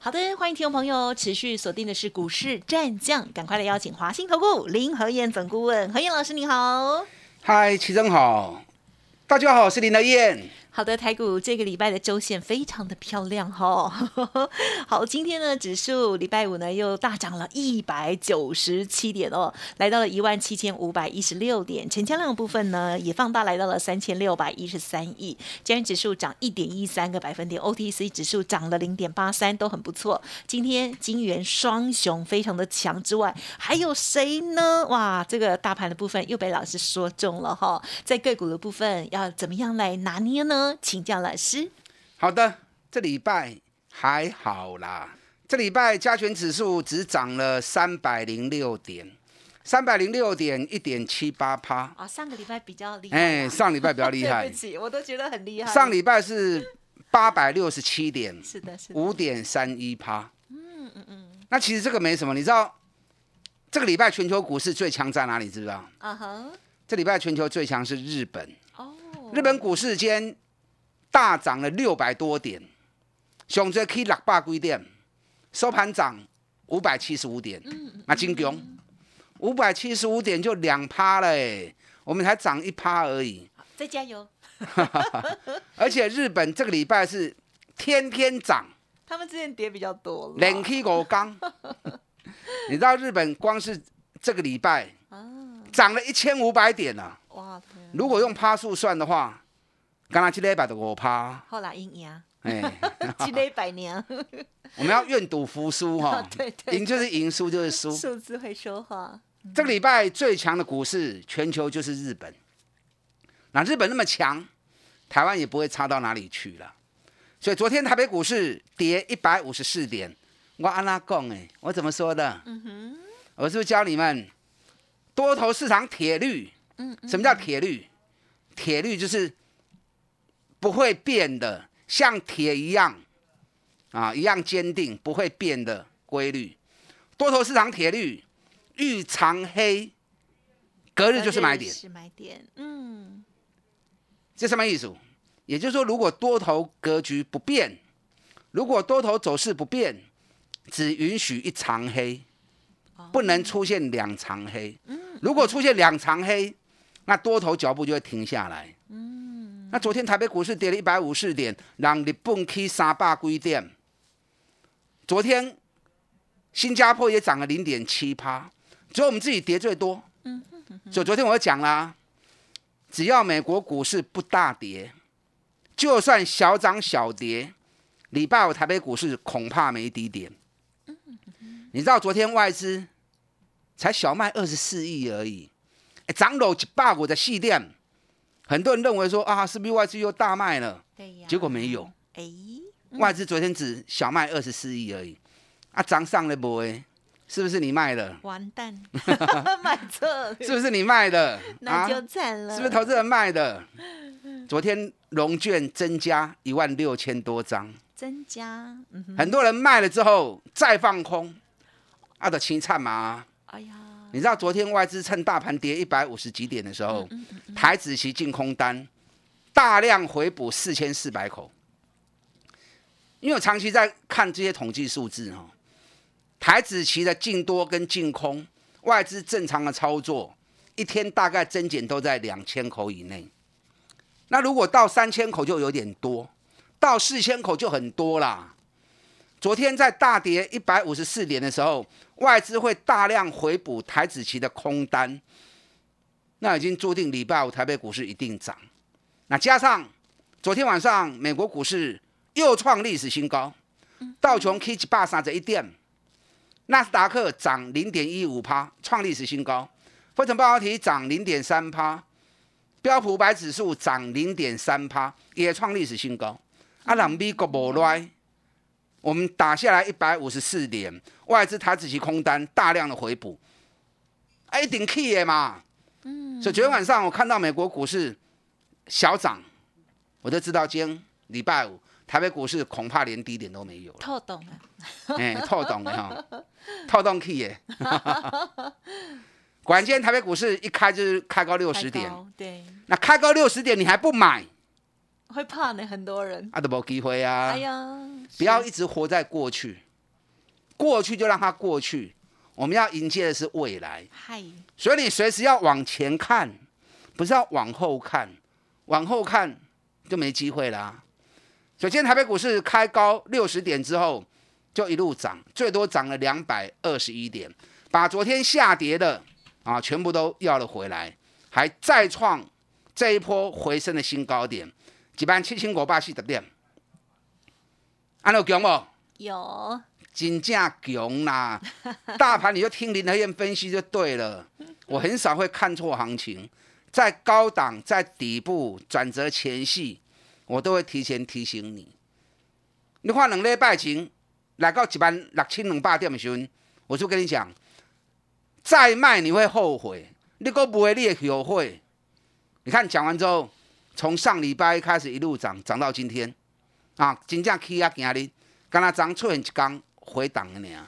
好的，欢迎听众朋友持续锁定的是股市战将，赶快来邀请华兴投顾林和燕总顾问何燕老师，你好。嗨，齐真好，大家好，我是林和燕。好的，台股这个礼拜的周线非常的漂亮哈。好，今天呢，指数礼拜五呢又大涨了一百九十七点哦，来到了一万七千五百一十六点，成交量部分呢也放大，来到了三千六百一十三亿。今天指数涨一点一三个百分点，OTC 指数涨了零点八三，都很不错。今天金元双雄非常的强之外，还有谁呢？哇，这个大盘的部分又被老师说中了哈。在个股的部分要怎么样来拿捏呢？请教老师。好的，这礼拜还好啦。这礼拜加权指数只涨了三百零六点，三百零六点一点七八趴。啊，上个礼拜比较厉害。哎，上礼拜比较厉害。对不起，我都觉得很厉害。上礼拜是八百六十七点，是的，是五点三一趴。嗯嗯嗯。那其实这个没什么，你知道这个礼拜全球股市最强在哪里？知不知道？啊哈。这礼拜全球最强是日本。哦。日本股市间。大涨了六百多点，上最可以六百几点，收盘涨五百七十五点，那金强，五百七十五点就两趴了哎，我们才涨一趴而已，再加油。而且日本这个礼拜是天天涨，他们之前跌比较多，连起五缸。你知道日本光是这个礼拜涨了一千五百点呢？哇！如果用趴数算的话。刚刚七礼拜的五趴，后来赢赢，哎，七礼拜年，我们要愿赌服输哈，对对，赢就是赢，输就是输，数字会说话。这个礼拜最强的股市，全球就是日本。那日本那么强，台湾也不会差到哪里去了。所以昨天台北股市跌一百五十四点，我安拉讲哎，我怎么说的？嗯哼，我是不是教你们多头市场铁律？嗯，什么叫铁律？铁律就是。不会变的，像铁一样，啊，一样坚定，不会变的规律。多头市场铁律，遇长黑，隔日就是买点。是买点，嗯。这什么意思？也就是说，如果多头格局不变，如果多头走势不变，只允许一长黑，不能出现两长黑。如果出现两长黑，那多头脚步就会停下来。那昨天台北股市跌了一百五十点，让日本起三百几点。昨天新加坡也涨了零点七趴，只有我们自己跌最多。所以昨天我讲啦，只要美国股市不大跌，就算小涨小跌，礼拜五台北股市恐怕没低点。你知道昨天外资才小卖二十四亿而已，涨了一百五的细店。很多人认为说啊，是不是外资又大卖了？对呀，结果没有。哎，外资昨天只小卖二十四亿而已。啊，涨上了不？哎，是不是你卖的？完蛋，买错。是不是你卖的？那就惨了。是不是投资人卖的？昨天融券增加一万六千多张，增加。很多人卖了之后再放空，啊的清惨嘛。哎呀。你知道昨天外资趁大盘跌一百五十几点的时候，台子期净空单大量回补四千四百口。因为我长期在看这些统计数字哈，台子期的净多跟净空，外资正常的操作一天大概增减都在两千口以内。那如果到三千口就有点多，到四千口就很多啦。昨天在大跌一百五十四点的时候。外资会大量回补台子期的空单，那已经注定礼拜五台北股市一定涨。那加上昨天晚上美国股市又创历史新高，道琼 K 八三十一点，纳斯达克涨零点一五趴，创历史新高；费城半导体涨零点三趴，标普五百指数涨零点三趴，也创历史新高。啊，人美国无赖。我们打下来一百五十四点，外资台子期空单大量的回补，一定 key 的嘛。嗯，所以昨天晚上我看到美国股市小涨，我就知道今天礼拜五台北股市恐怕连低点都没有了。透懂了，哎，透懂了哈，透懂 key 耶。果然今天台北股市一开就是开高六十点，对。那开高六十点你还不买？会怕呢，很多人。啊，都没机会啊！哎呀，不要一直活在过去，过去就让它过去。我们要迎接的是未来。嗨，所以你随时要往前看，不是要往后看。往后看就没机会啦。首先，台北股市开高六十点之后，就一路涨，最多涨了两百二十一点，把昨天下跌的啊全部都要了回来，还再创这一波回升的新高点。一万七千五百四十点，安有强无？有，真正强啦！大盘你就听林和燕分析就对了。我很少会看错行情，在高档、在底部转折前夕，我都会提前提醒你。你看两礼拜前来到一万六千两百点的时候，我就跟你讲，再卖你会后悔，你个不会你会后悔。你看讲完之后。从上礼拜开始一路涨，涨到今天，啊，真正起啊，今日，刚才涨出现一刚回档了呢。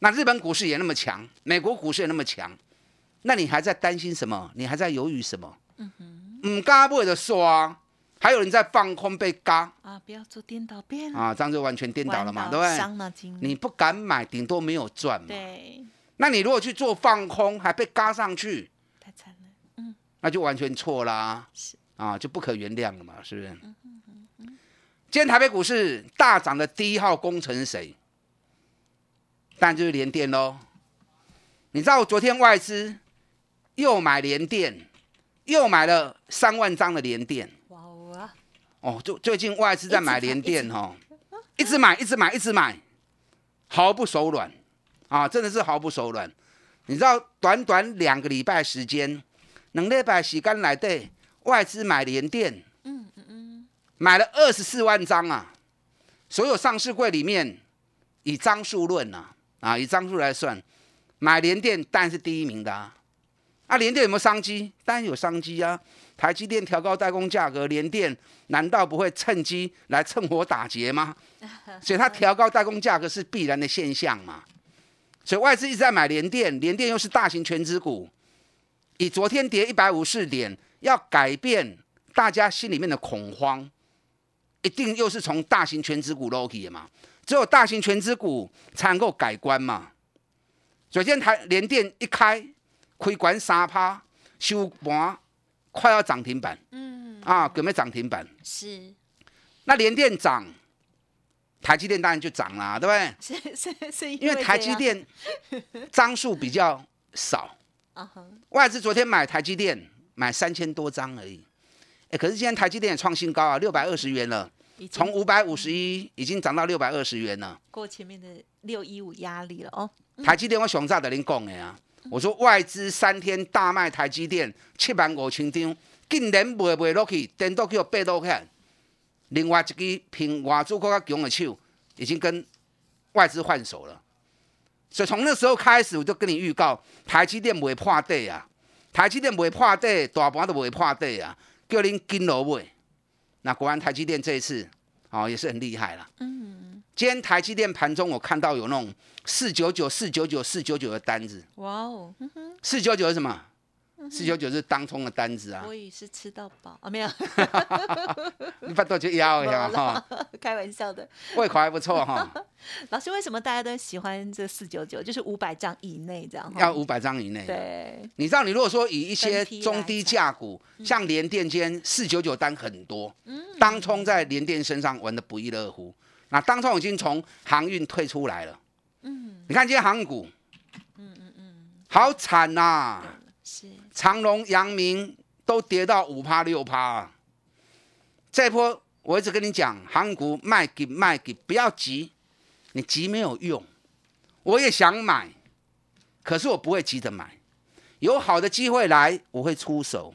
那日本股市也那么强，美国股市也那么强，那你还在担心什么？你还在犹豫什么？嗯哼，唔加不会的刷，还有人在放空被嘎啊！不要做颠倒变啊，这样就完全颠倒了嘛，对不对？你不敢买，顶多没有赚嘛。对。那你如果去做放空，还被嘎上去。那就完全错啦，是啊，就不可原谅了嘛，是不是？今天台北股市大涨的第一号工程是谁？当然就是联电喽。你知道昨天外资又买联电，又买了三万张的联电。哇哦！哦，最最近外资在买联电哦，一直买，一直买，一直买，毫不手软啊！真的是毫不手软。你知道，短短两个礼拜时间。两礼拜时间来底，外资买联电，嗯嗯嗯，买了二十四万张啊！所有上市柜里面，以张数论呐，啊，以张数来算，买联电当然是第一名的啊！啊，联电有没有商机？当然有商机啊！台积电调高代工价格，联电难道不会趁机来趁火打劫吗？所以它调高代工价格是必然的现象嘛！所以外资一直在买联电，联电又是大型全资股。以昨天跌一百五十点，要改变大家心里面的恐慌，一定又是从大型全资股落起的嘛？只有大型全资股才能够改观嘛？昨天台联电一开，开关三趴，收盘快要涨停板，嗯，啊，准备涨停板？是。那连电涨，台积电当然就涨啦，对不对？是是是，因为台积电张数比较少。外资昨天买台积电买三千多张而已，哎，可是今天台积电也创新高啊，六百二十元了，从五百五十一已经涨到六百二十元了，过前面的六一五压力了哦。台积电我熊炸的您讲的啊，我说外资三天大卖台积电七万五千张，竟然卖卖落去，跌到去八多块。另外一支凭外资更加强的手，已经跟外资换手了。所以从那时候开始，我就跟你预告，台积电不会破底啊！台积电不会破底，大盘都不会破底啊！叫您跟楼买。那果然台积电这一次，哦，也是很厉害了。嗯。今天台积电盘中，我看到有那种四九九、四九九、四九九的单子。哇哦。四九九是什么？四九九是当冲的单子啊！我也是吃到饱。啊，没有，你把多就要一下哈，开玩笑的，胃口还不错哈。老师，为什么大家都喜欢这四九九？就是五百张以内这样，要五百张以内。对，你知道，你如果说以一些中低价股，像联电间四九九单很多，当冲在联电身上玩的不亦乐乎。那当冲已经从航运退出来了，嗯，你看今天航股，嗯嗯嗯，好惨呐。长隆、阳明都跌到五趴六趴啊，这波我一直跟你讲，韩股卖给卖给，不要急，你急没有用。我也想买，可是我不会急着买，有好的机会来我会出手，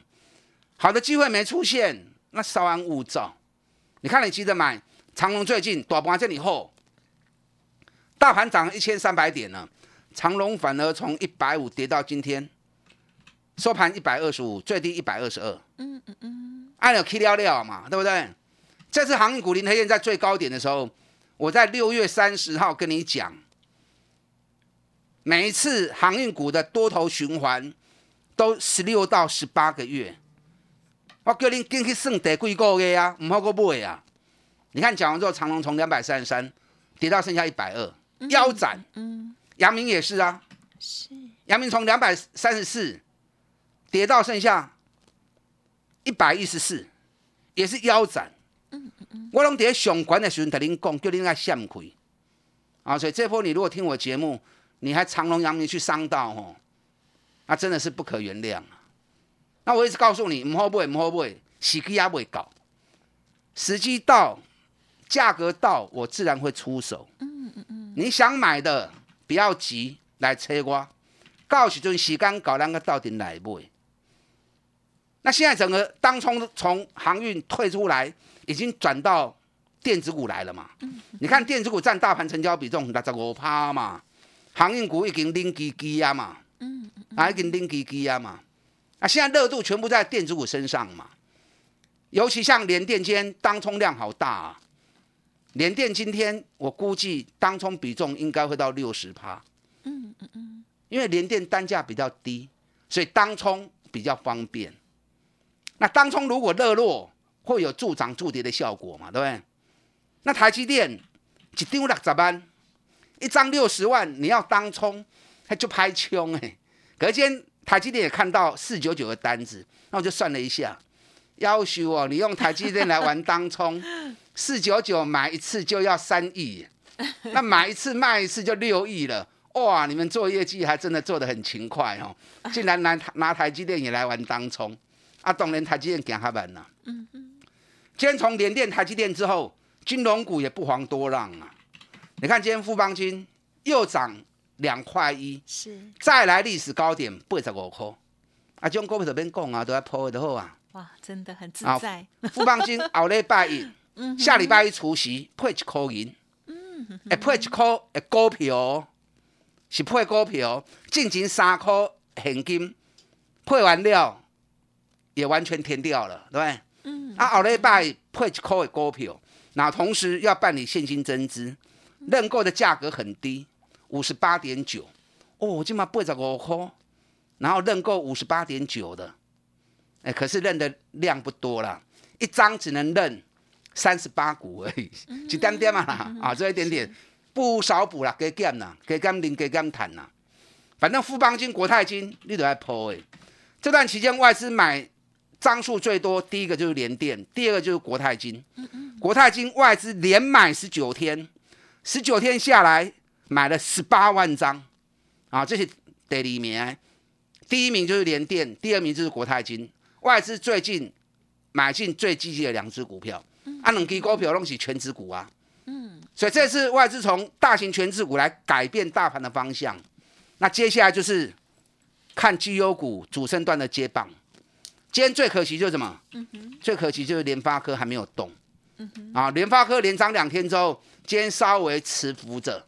好的机会没出现，那稍安勿躁。你看你急着买，长隆最近大盘这里后，大盘涨一千三百点呢，长隆反而从一百五跌到今天。收盘一百二十五，最低一百二十二。嗯嗯嗯，按了 K 料料嘛，对不对？这次航运股林黑燕在最高点的时候，我在六月三十号跟你讲，每一次航运股的多头循环都十六到十八个月。我叫你进去算第几个月啊？唔好过买啊！你看讲完之后，长隆从两百三十三跌到剩下一百二，腰斩。嗯，阳明也是啊，是阳明从两百三十四跌到剩下一百一十四，也是腰斩。我拢在上管的时候，跟您讲，叫你爱闪开。啊，所以这波你如果听我节目，你还长隆、阳明去伤到哦，那真的是不可原谅。那我一直告诉你，唔好买，唔好买，时机也未到，时机到，价格到，我自然会出手。嗯嗯嗯，你想买的不要急，来催我，到时阵时间搞两个到底来买。那现在整个当冲从航运退出来，已经转到电子股来了嘛？你看电子股占大盘成交比重六十五趴嘛，航运股已经拎基基啊嘛，嗯嗯，已经拎基基啊嘛。啊，现在热度全部在电子股身上嘛，尤其像联电今天当冲量好大啊，联电今天我估计当冲比重应该会到六十趴，嗯嗯嗯，因为联电单价比较低，所以当冲比较方便。那当冲如果热络，会有助涨助跌的效果嘛，对不对？那台积电一张六十万，一张六十万，你要当冲，他就拍枪哎，隔天。台积电也看到四九九的单子，那我就算了一下，要求哦，你用台积电来玩当冲，四九九买一次就要三亿，那买一次卖一次就六亿了，哇！你们做业绩还真的做得很勤快哦，竟然拿拿台积电也来玩当冲，啊，当然台积电行他玩了。嗯嗯。今天从联电、台积电之后，金融股也不遑多让啊。你看今天富邦金又涨。两块一，是再来历史高点八十五块，啊，种股票这边讲啊，都要破的好啊。哇，真的很自在。富邦金后礼拜一，下礼拜一除夕配一块银，嗯，会配一块诶股票，是配股票，进前三块现金配完了，也完全填掉了，对不对？嗯。啊，后礼拜配一块的股票，那同时要办理现金增资，认购的价格很低。五十八点九，哦，今嘛八十五块，然后认购五十八点九的，哎，可是认的量不多啦，一张只能认三十八股而已，一点点嘛啦，啊，这一点点不少补啦，给减啦，给减零，给减谈啦，反正富邦金、国泰金你都在抛诶，这段期间外资买张数最多，第一个就是联电，第二个就是国泰金，国泰金外资连买十九天，十九天下来。买了十八万张，啊，这是第二名，第一名就是联电，第二名就是国泰金。外资最近买进最积极的两只股票，啊，两支股票拢是全指股啊，嗯，所以这次外资从大型全指股来改变大盘的方向。那接下来就是看绩优股主升段的接棒。今天最可惜就是什么？嗯最可惜就是联发科还没有动。啊，联发科连涨两天之后，今天稍微持浮着。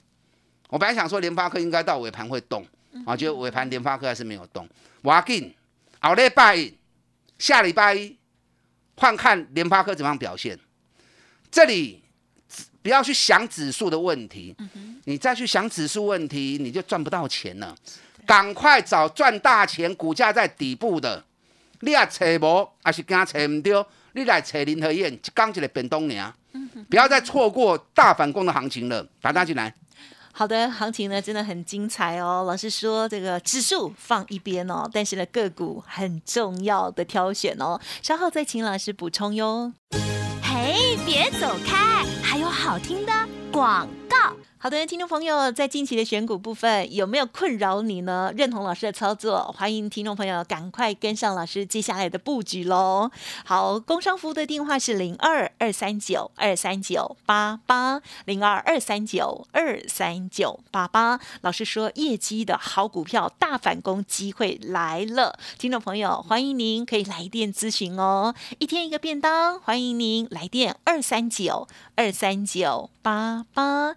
我本来想说联发科应该到尾盘会动，啊，结果尾盘联发科还是没有动。我要进，好礼拜下礼拜一换看联发科怎么样表现。这里不要去想指数的问题，你再去想指数问题，你就赚不到钱了。赶快找赚大钱、股价在底部的，你也找无，还是惊找唔到，你来找林和燕，一刚一个变东娘，不要再错过大反攻的行情了，打大进来。好的，行情呢真的很精彩哦。老师说这个指数放一边哦，但是呢个股很重要的挑选哦。稍后再请老师补充哟。嘿，别走开，还有好听的广告。好的，听众朋友，在近期的选股部分有没有困扰你呢？认同老师的操作，欢迎听众朋友赶快跟上老师接下来的布局喽。好，工商服务的电话是零二二三九二三九八八零二二三九二三九八八。老师说，业绩的好股票大反攻机会来了，听众朋友欢迎您可以来电咨询哦。一天一个便当，欢迎您来电二三九二三九八八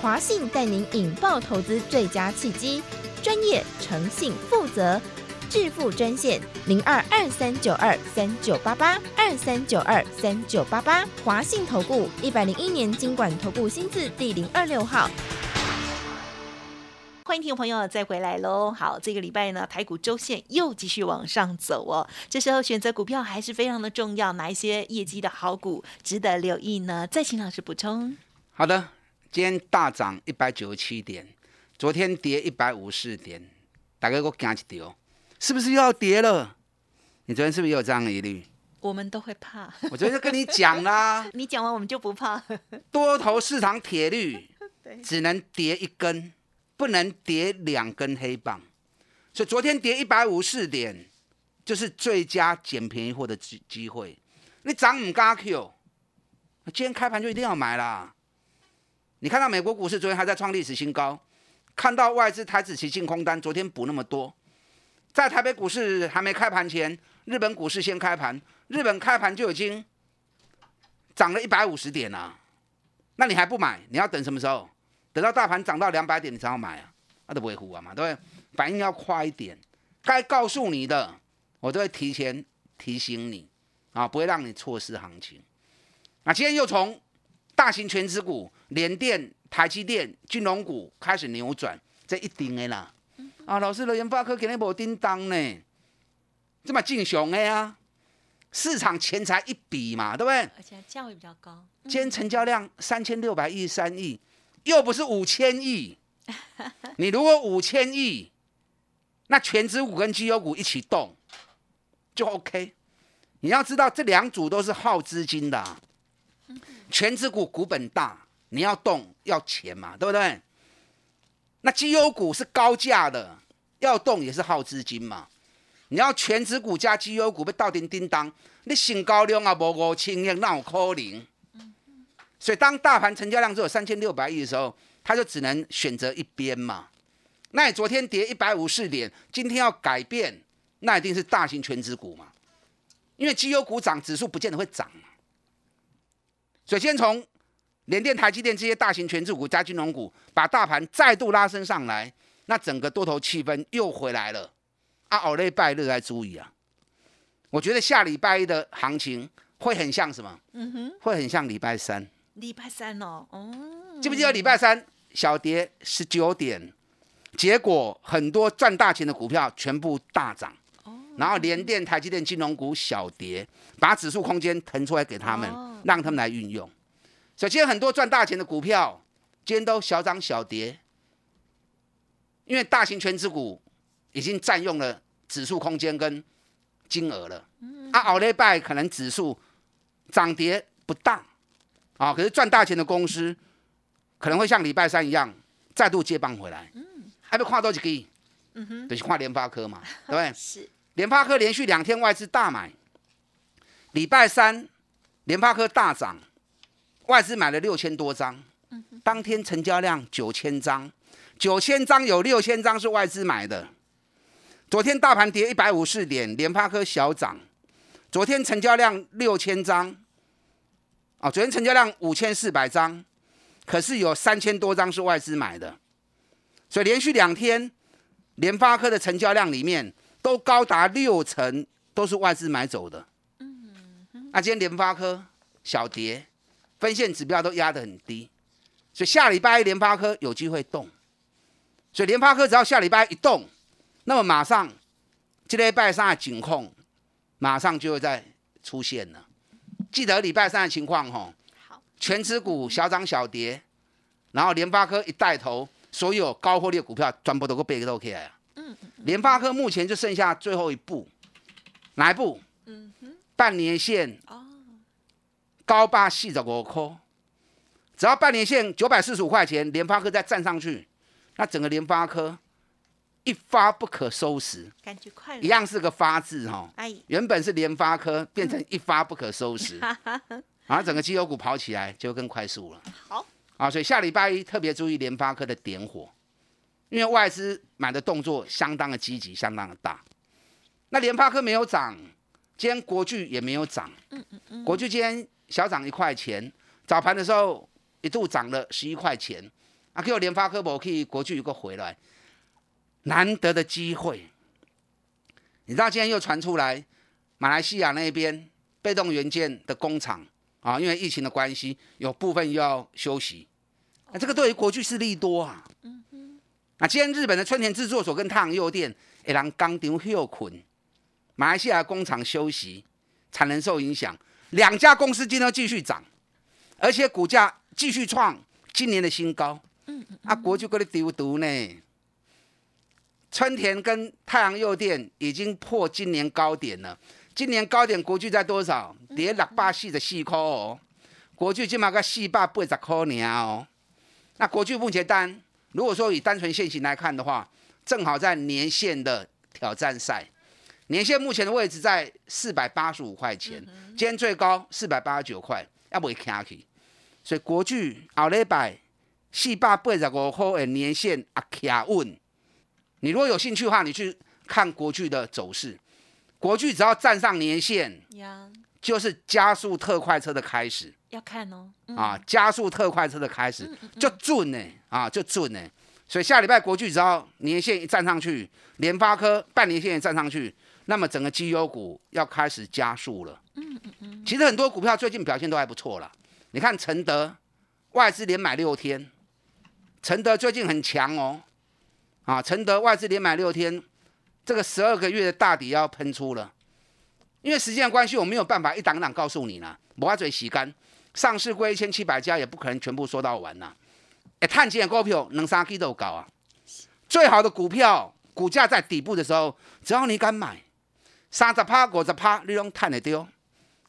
华信带您引爆投资最佳契机，专业、诚信、负责，致富专线零二二三九二三九八八二三九二三九八八，华信投顾一百零一年经管投顾新字第零二六号。欢迎听众朋友再回来喽！好，这个礼拜呢，台股周线又继续往上走哦。这时候选择股票还是非常的重要，哪一些业绩的好股值得留意呢？再请老师补充。好的，今天大涨一百九十七点，昨天跌一百五十点，大概给我惊一丢，是不是又要跌了？你昨天是不是也有这样的疑虑？我们都会怕。我昨天就跟你讲啦，你讲完我们就不怕。多头市场铁律，只能跌一根。不能跌两根黑棒，所以昨天跌一百五十四点，就是最佳捡便宜货的机机会。你涨唔加 Q，今天开盘就一定要买啦。你看到美国股市昨天还在创历史新高，看到外资台子期净空单昨天补那么多，在台北股市还没开盘前，日本股市先开盘，日本开盘就已经涨了一百五十点啦。那你还不买？你要等什么时候？等到大盘涨到两百点，你才要买啊，那都不会糊啊嘛，对不对？反应要快一点，该告诉你的，我都会提前提醒你啊，不会让你错失行情。那今天又从大型全资股、联电、台积电、金融股开始扭转，这一定的啦。啊，老师，的研发科肯定无叮当呢，这么进雄的呀？市场钱财一笔嘛，对不对？而且价位比较高。今天成交量三千六百一十三亿。又不是五千亿，你如果五千亿，那全职股跟绩优股一起动就 OK。你要知道，这两组都是耗资金的，全指股股本大，你要动要钱嘛，对不对？那绩优股是高价的，要动也是耗资金嘛。你要全指股加绩优股被到顶叮当，你成交量啊无五千亿，那有可能？所以，当大盘成交量只有三千六百亿的时候，他就只能选择一边嘛。那你昨天跌一百五十点，今天要改变，那一定是大型全指股嘛。因为绩优股涨，指数不见得会涨。所以，先从联电、台积电这些大型全指股加金融股，把大盘再度拉升上来，那整个多头气氛又回来了。啊，奥雷拜日来注意啊！我觉得下礼拜一的行情会很像什么？嗯哼，会很像礼拜三。礼拜三哦，哦，记不记得礼拜三小跌十九点，结果很多赚大钱的股票全部大涨，哦，然后联电、台积电、金融股小跌，把指数空间腾出来给他们，让他们来运用。所以今天很多赚大钱的股票，今天都小涨小跌，因为大型全指股已经占用了指数空间跟金额了，啊，奥利拜可能指数涨跌不大。啊！可是赚大钱的公司可能会像礼拜三一样再度接棒回来。嗯，还没跨多几个亿？嗯哼，就是跨联发科嘛，对不对？是。联发科连续两天外资大买，礼拜三联发科大涨，外资买了六千多张。嗯当天成交量九千张，九千张有六千张是外资买的。昨天大盘跌一百五十点，联发科小涨。昨天成交量六千张。啊，昨天成交量五千四百张，可是有三千多张是外资买的，所以连续两天联发科的成交量里面都高达六成都是外资买走的。嗯，那今天联发科小跌，分线指标都压得很低，所以下礼拜一联发科有机会动，所以联发科只要下礼拜一动，那么马上这礼拜三的警控马上就会再出现了。记得礼拜三的情况吼，好，全指股小涨小跌，然后联发科一带头，所有高获利的股票全部都个背都起来啊。嗯联发科目前就剩下最后一步，哪一步？半年线哦，高八四十五块，只要半年线九百四十五块钱，联发科再站上去，那整个联发科一发不可收拾，感觉快，一样是个发字哈。哎，原本是联发科，变成一发不可收拾，然后整个绩优股跑起来就更快速了。好。啊，所以下礼拜一特别注意联发科的点火，因为外资买的动作相当的积极，相当的大。那联发科没有涨，今天国巨也没有涨。嗯嗯嗯。国巨今天小涨一块钱，早盘的时候一度涨了十一块钱。啊，给我联发科我可以国巨一个回来，难得的机会。你知道今天又传出来，马来西亚那边被动元件的工厂啊，因为疫情的关系，有部分又要休息。那这个对于国巨是利多啊。嗯嗯。那今天日本的春田制作所跟太阳诱电，一让钢厂休困，马来西亚工厂休息，产能受影响，两家公司今天继续涨，而且股价继续创今年的新高。嗯嗯。啊，国巨搁你丢毒呢？春田跟太阳诱电已经破今年高点了，今年高点国巨在多少？跌六百四十四块哦，国巨起码个四百八十块呢哦。那国巨目前单，如果说以单纯线型来看的话，正好在年线的挑战赛，年线目前的位置在四百八十五块钱，今天最高四百八十九块，要不会卡起，所以国巨后礼拜四百八十五块的年线啊卡稳，你如果有兴趣的话，你去看国巨的走势，国巨只要站上年线，就是加速特快车的开始。要看哦，啊，加速特快车的开始就准呢，啊，就准呢。所以下礼拜国巨只要年线一站上去，联发科半年线也站上去，那么整个绩优股要开始加速了。嗯嗯嗯。其实很多股票最近表现都还不错了。你看承德外资连买六天，承德最近很强哦。啊，承德外资连买六天，这个十二个月的大底要喷出了。因为时间的关系，我没有办法一档档告诉你了，我要嘴洗干。上市过一千七百家，也不可能全部说到完呐。哎，探钱的股票能三 K 都高啊。最好的股票，股价在底部的时候，只要你敢买，三十趴、五十趴，你拢赚得到。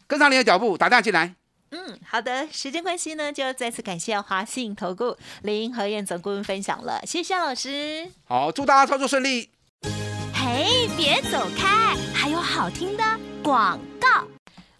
跟上你的脚步，打电话进来。嗯，好的。时间关系呢，就再次感谢华信投顾林和燕总顾问分享了，谢谢老师。好，祝大家操作顺利。嘿，别走开，还有好听的广告。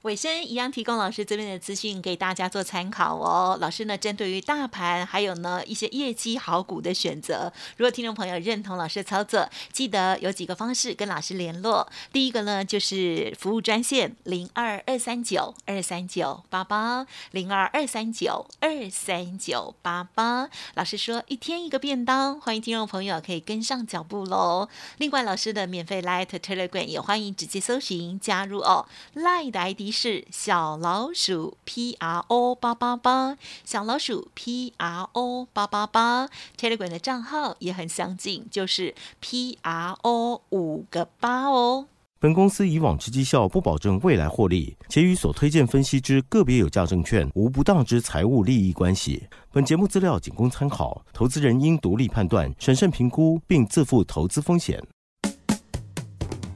尾声一样提供老师这边的资讯给大家做参考哦。老师呢，针对于大盘还有呢一些业绩好股的选择，如果听众朋友认同老师的操作，记得有几个方式跟老师联络。第一个呢，就是服务专线零二二三九二三九八八零二二三九二三九八八。老师说一天一个便当，欢迎听众朋友可以跟上脚步喽。另外，老师的免费 Light Telegram 也欢迎直接搜寻加入哦，Light 的 ID。是小老鼠 P R O 八八八，小老鼠 P R O 八八八，Telegram 的账号也很相近，就是 P R O 五个八哦。本公司以往之绩效不保证未来获利，且与所推荐分析之个别有价证券无不当之财务利益关系。本节目资料仅供参考，投资人应独立判断、审慎评估，并自负投资风险。